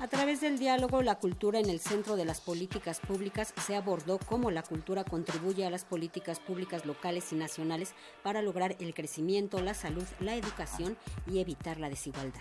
A través del diálogo, la cultura en el centro de las políticas públicas se abordó cómo la cultura contribuye a las políticas públicas locales y nacionales para lograr el crecimiento, la salud, la educación y evitar la desigualdad.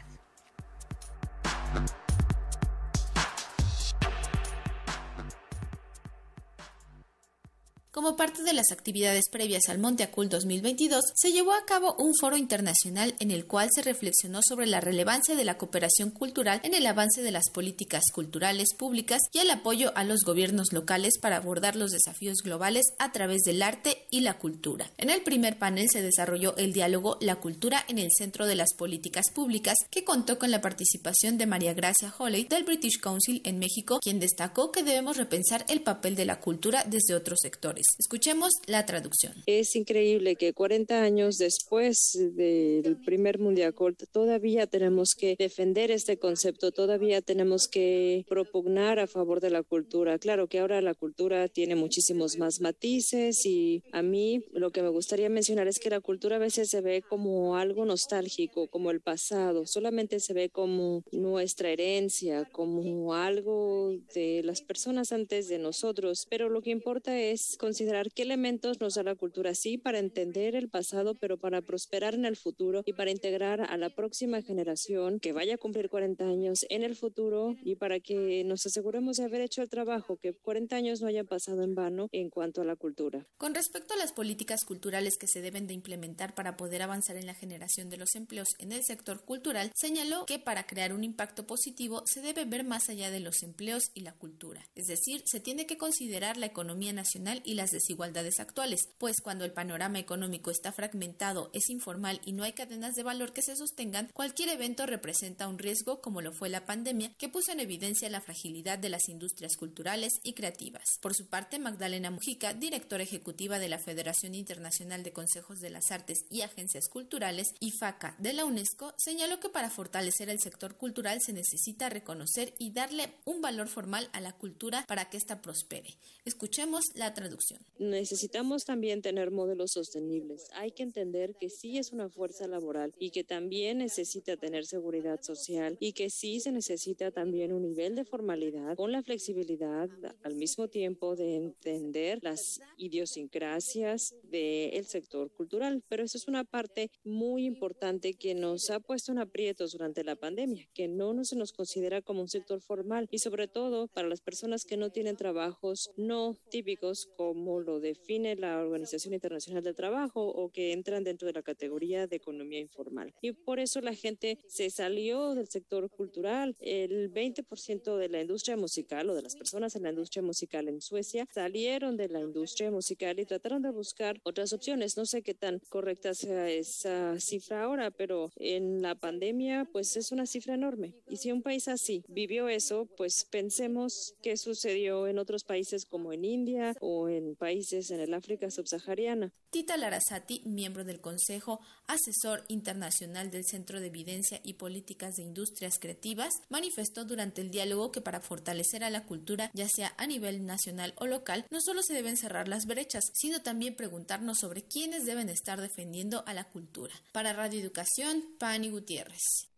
Como parte de las actividades previas al Monte Acul 2022, se llevó a cabo un foro internacional en el cual se reflexionó sobre la relevancia de la cooperación cultural en el avance de las políticas culturales públicas y el apoyo a los gobiernos locales para abordar los desafíos globales a través del arte y la cultura. En el primer panel se desarrolló el diálogo La cultura en el centro de las políticas públicas, que contó con la participación de María Gracia Holley del British Council en México, quien destacó que debemos repensar el papel de la cultura desde otros sectores. Escuchemos la traducción. Es increíble que 40 años después del primer Mundial todavía tenemos que defender este concepto, todavía tenemos que propugnar a favor de la cultura. Claro que ahora la cultura tiene muchísimos más matices y a mí lo que me gustaría mencionar es que la cultura a veces se ve como algo nostálgico, como el pasado, solamente se ve como nuestra herencia, como algo de las personas antes de nosotros, pero lo que importa es considerar qué elementos nos da la cultura, sí, para entender el pasado, pero para prosperar en el futuro y para integrar a la próxima generación que vaya a cumplir 40 años en el futuro y para que nos aseguremos de haber hecho el trabajo, que 40 años no hayan pasado en vano en cuanto a la cultura. Con respecto a las políticas culturales que se deben de implementar para poder avanzar en la generación de los empleos en el sector cultural, señaló que para crear un impacto positivo se debe ver más allá de los empleos y la cultura, es decir, se tiene que considerar la economía nacional y las desigualdades actuales, pues cuando el panorama económico está fragmentado, es informal y no hay cadenas de valor que se sostengan, cualquier evento representa un riesgo como lo fue la pandemia, que puso en evidencia la fragilidad de las industrias culturales y creativas. Por su parte, Magdalena Mujica, directora ejecutiva de la Federación Internacional de Consejos de las Artes y Agencias Culturales, IFACA de la UNESCO, señaló que para fortalecer el sector cultural se necesita reconocer y darle un valor formal a la cultura para que ésta prospere. Escuchemos la traducción. Necesitamos también tener modelos sostenibles. Hay que entender que sí es una fuerza laboral y que también necesita tener seguridad social y que sí se necesita también un nivel de formalidad con la flexibilidad al mismo tiempo de entender las idiosincrasias del sector cultural. Pero eso es una parte muy importante que nos ha puesto en aprietos durante la pandemia, que no se nos considera como un sector formal y sobre todo para las personas que no tienen trabajos no típicos como lo define la Organización Internacional del Trabajo o que entran dentro de la categoría de economía informal. Y por eso la gente se salió del sector cultural. El 20% de la industria musical o de las personas en la industria musical en Suecia salieron de la industria musical y trataron de buscar otras opciones. No sé qué tan correcta sea esa cifra ahora, pero en la pandemia pues es una cifra enorme. Y si un país así vivió eso, pues pensemos qué sucedió en otros países como en India o en países en el África subsahariana. Tita Larasati, miembro del Consejo Asesor Internacional del Centro de Evidencia y Políticas de Industrias Creativas, manifestó durante el diálogo que para fortalecer a la cultura, ya sea a nivel nacional o local, no solo se deben cerrar las brechas, sino también preguntarnos sobre quiénes deben estar defendiendo a la cultura. Para Radio Educación, Pani Gutiérrez.